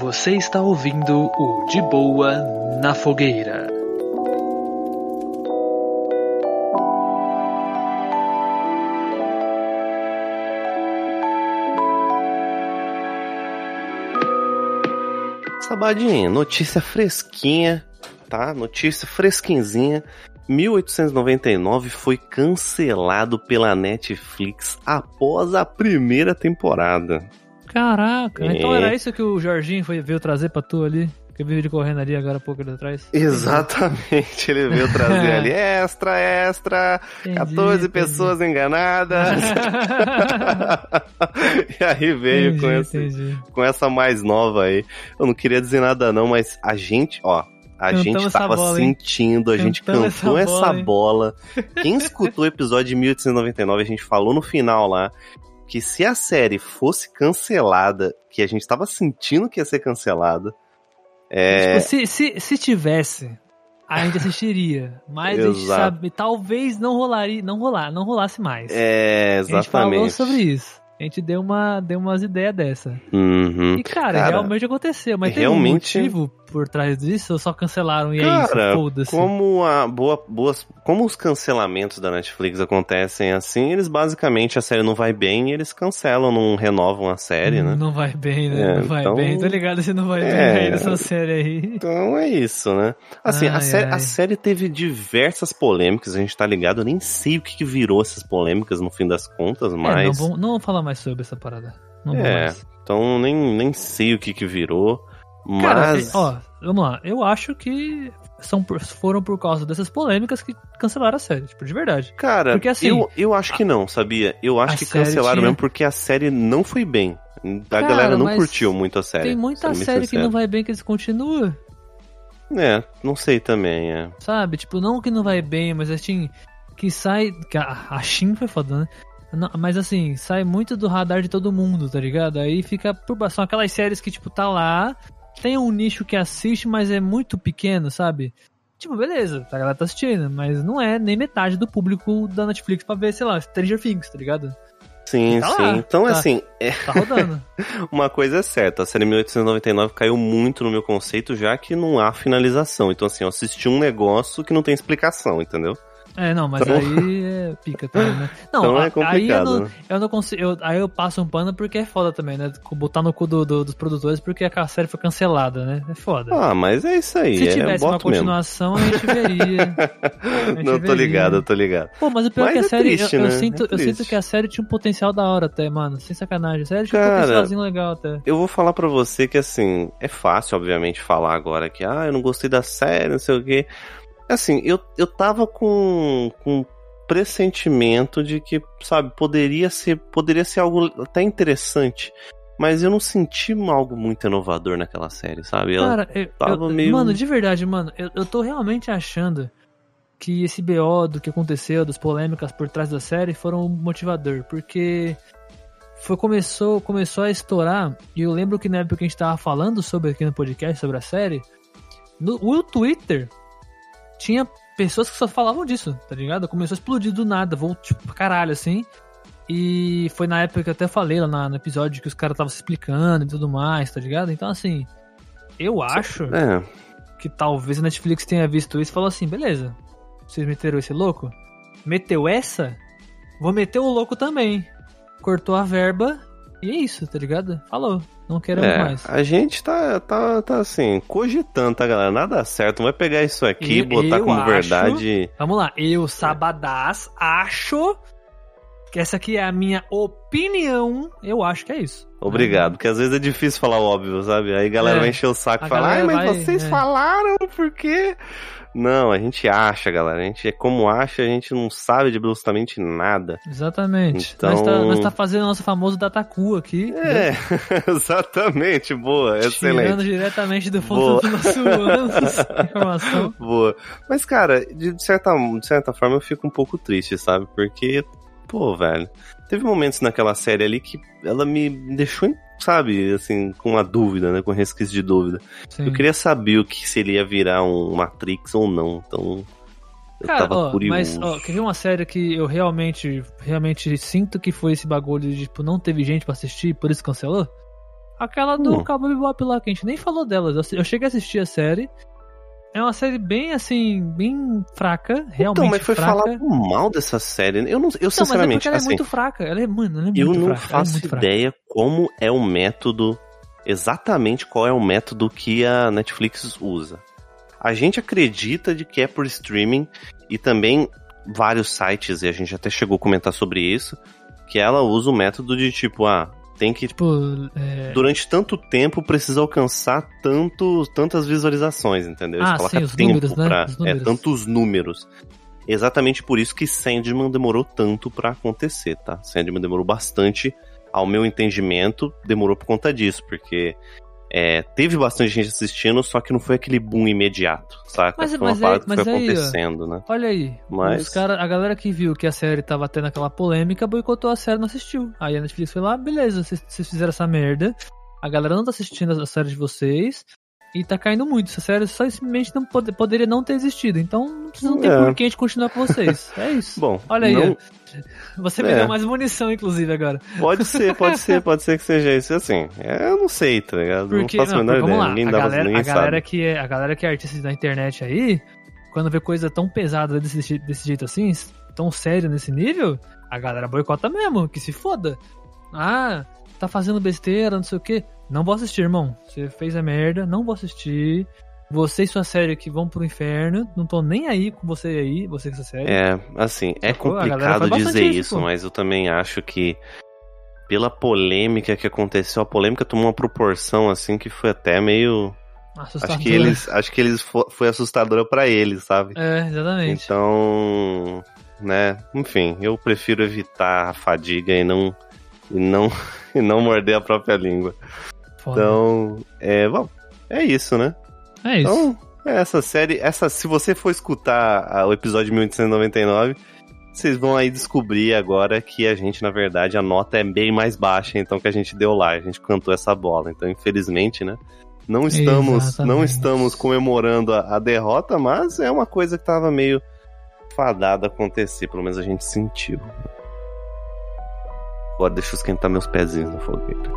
Você está ouvindo o De Boa na Fogueira. Sabadinha, notícia fresquinha, tá? Notícia fresquinzinha. 1899 foi cancelado pela Netflix após a primeira temporada. Caraca, então É. era isso que o Jorginho foi, veio trazer pra tu ali? Que eu vi ele correndo ali agora há pouco ali atrás. Exatamente, ele veio trazer ali extra, extra, Entendi, 14 entendi. pessoas enganadas. e aí veio entendi, com, esse, com essa mais nova aí. Eu não queria dizer nada não, mas a gente, ó, a Cantamos gente essa tava bola, sentindo, a gente Cantamos cantou essa essa bola, bola. hein? Quem escutou o episódio de 1899, a gente falou no final lá que se a série fosse cancelada, que a gente tava sentindo que ia ser cancelada, é, Tipo, se, se, se tivesse, a gente assistiria. Mas a gente sabe, talvez não rolaria, não rolar, não rolasse mais. é a gente falou exatamente. sobre isso. A gente deu, uma, deu umas ideias dessa. Uhum. E, cara, Cara, realmente aconteceu. Mas tem um realmente- motivo por trás disso ou só cancelaram e é Cara, isso, foda-se. como a boa, boas, como os cancelamentos da Netflix acontecem assim, eles basicamente a série não vai bem, e eles cancelam, não renovam a série, né? Não vai bem, né? É, não vai então- bem. Tô ligado se não vai É. bem aí nessa série aí. Então é isso, né? Assim, a, Ai, série, ai. a série teve diversas polêmicas, a gente tá ligado, eu nem sei o que, que virou essas polêmicas no fim das contas, É, não, mas. vou, não vou falar mais sobre essa parada. Não É, mais. então nem, nem sei o que, que virou. Cara, Mas. é- ó, vamos lá. Eu acho que são por- foram por causa dessas polêmicas que cancelaram a série, tipo, de verdade. Cara, Porque, assim, eu, eu acho que não, sabia? Eu acho que cancelaram tinha- mesmo porque a série não foi bem. A Cara, galera não curtiu muito a série. Tem muita série que não vai bem que eles continuam, É, não sei também, é. sabe? Tipo, não que não vai bem, mas assim, que sai. A, a Shin foi foda, né? Não, mas assim, sai muito do radar de todo mundo, tá ligado? Aí fica por. São aquelas séries que, tipo, tá lá, tem um nicho que assiste, mas é muito pequeno, sabe? Tipo, beleza, a galera tá assistindo, mas não é nem metade do público da Netflix pra ver, sei lá, Stranger Things, tá ligado? Sim, Tá sim. lá, então, tá. assim, é, Tá rodando. uma coisa é certa, a série 1899 caiu muito no meu conceito, já que não há finalização. Então, assim, eu assisti um negócio que não tem explicação, entendeu? É, não, mas Então- aí é pica também, né? Não, Então é aí eu não, né? eu não consigo. eu- aí eu passo um pano porque é foda também, né? Botar no cu do- do- dos produtores porque a série foi cancelada, né? É foda. Ah, mas é isso aí, Se é tivesse uma boto mesmo. continuação, a gente veria. A gente Não, tô veria. ligado, eu tô ligado. Pô, mas o pior Mas é que a é série. triste, eu, eu né? sinto, É eu sinto que a série tinha um potencial da hora até, mano. Sem sacanagem. A série tinha um Cara, potencialzinho legal até. Eu vou falar pra você que, assim, é fácil, obviamente, falar agora que, ah, eu não gostei da série, não sei o quê. Assim, eu, eu tava com, com pressentimento de que, sabe, poderia ser, poderia ser algo até interessante. Mas eu não senti algo muito inovador naquela série, sabe? Ela- Cara, eu, tava eu- meio- mano, de verdade, mano, eu, eu tô realmente achando que esse BO do que aconteceu, das polêmicas por trás da série, foram um motivador, porque foi começou, começou a estourar, e eu lembro que na época que a gente tava falando sobre aqui no podcast, sobre a série, no o Twitter tinha pessoas que só falavam disso, tá ligado? Começou a explodir do nada, voltou tipo, pra caralho, assim. E foi na época que eu até falei lá na- no episódio que os caras estavam se explicando e tudo mais, tá ligado? Então, assim, eu acho É, que talvez a Netflix tenha visto isso e falou assim: beleza, vocês meteram esse louco? Meteu essa? Vou meter o louco também. Cortou a verba e é isso, tá ligado? Falou, não queremos é, mais. a gente tá, tá, tá assim, cogitando, tá, galera? Nada certo, não vai pegar isso aqui botar eu como acho- verdade. Vamos lá, eu, Sabadás, acho que essa aqui é a minha opinião. Eu acho que é isso. Obrigado, porque às vezes é difícil falar o óbvio, sabe? Aí a galera É, vai encher o saco e falar, ai, mas vai- vocês é. falaram por quê? Não, a gente acha, galera. A gente é como acha, a gente não sabe de absolutamente nada. Exatamente. Então- Nós, tá, nós tá fazendo nosso famoso Dataku aqui. É, exatamente, boa, Tirando excelente. diretamente do fundo Boa. do nosso ânus informação. Boa. Mas, cara, de certa, de certa forma eu fico um pouco triste, sabe? Porque, pô, velho, teve momentos naquela série ali que ela me deixou, sabe, assim, com uma dúvida, né? Com resquício de dúvida. Sim. Eu queria saber o que se ele ia virar um Matrix ou não. Então, eu Cara, tava ó, curioso. mas ó, quer ver uma série que eu realmente, realmente sinto que foi esse bagulho de tipo, não teve gente pra assistir, por isso cancelou? Aquela do Hum. Cowboy Bebop lá, que a gente nem falou delas. Eu cheguei a assistir a série. É uma série bem, assim, bem fraca, realmente então, mas foi fraca. falado mal dessa série. Eu não, eu Não, mas é sinceramente, porque ela é assim, muito fraca. Ela é, mano, ela é eu muito não fraca. ela é faço muito fraca. ideia como é o método, exatamente qual é o método que a Netflix usa. A gente acredita de que é por streaming e também vários sites, e a gente até chegou a comentar sobre isso, que ela usa o método de tipo, ah, tem que Tipo, é... durante tanto tempo precisa alcançar tanto, tantas visualizações, entendeu? Eles Ah, colocam sim, os tempo números, né? pra. Os É, números. tantos números. Exatamente por isso que Sandman demorou tanto pra acontecer, tá? Sandman demorou bastante, ao meu entendimento, demorou por conta disso, porque é, teve bastante gente assistindo, só que não foi aquele boom imediato, saca? Mas- foi uma mas parada aí- que foi aí, acontecendo, né? Olha aí, Mas- os cara, a galera que viu que a série tava tendo aquela polêmica boicotou a série e não assistiu. Aí a Netflix foi lá, beleza, vocês fizeram essa merda, a galera não tá assistindo a série de vocês e tá caindo muito. Essa série só simplesmente não pode- poderia não ter existido. Então não precisa não ter É. por que a gente continuar com vocês. É isso. Bom, Olha aí, não- Você me É. deu mais munição, inclusive, agora. pode ser, pode ser, pode ser que seja isso. Assim, eu não sei, tá ligado? Porque, não faço a não, menor porque, vamos ideia. lá, Ninguém, a dá, galera, ninguém a galera sabe. que é a galera que é artista da internet aí, quando vê coisa tão pesada desse, desse jeito assim, tão sério nesse nível, a galera boicota mesmo, que se foda. Ah, tá fazendo besteira, não sei o que. Não vou assistir, irmão. Você fez a merda, não vou assistir. Você e sua série que vão pro inferno, não tô nem aí com você aí, você com sua série. É, assim, é complicado dizer isso, isso, mas eu também acho que pela polêmica que aconteceu, a polêmica tomou uma proporção assim que foi até meio, Assustador. acho que eles, acho que eles fo- foi assustadora pra eles, sabe? É, exatamente. Então, né, enfim, eu prefiro evitar a fadiga e não e não e não morder a própria língua. Foda. Então, é, bom, é isso, né? é isso. Então, essa série, essa, se você for escutar o episódio 1899, vocês vão aí descobrir agora que a gente, na verdade, a nota é bem mais baixa, então que a gente deu lá, a gente cantou essa bola. Então, infelizmente, né? Não estamos, não Exatamente. estamos comemorando a, a derrota, mas é uma coisa que tava meio fadada acontecer, pelo menos a gente sentiu. Agora deixa eu esquentar meus pezinhos na fogueira.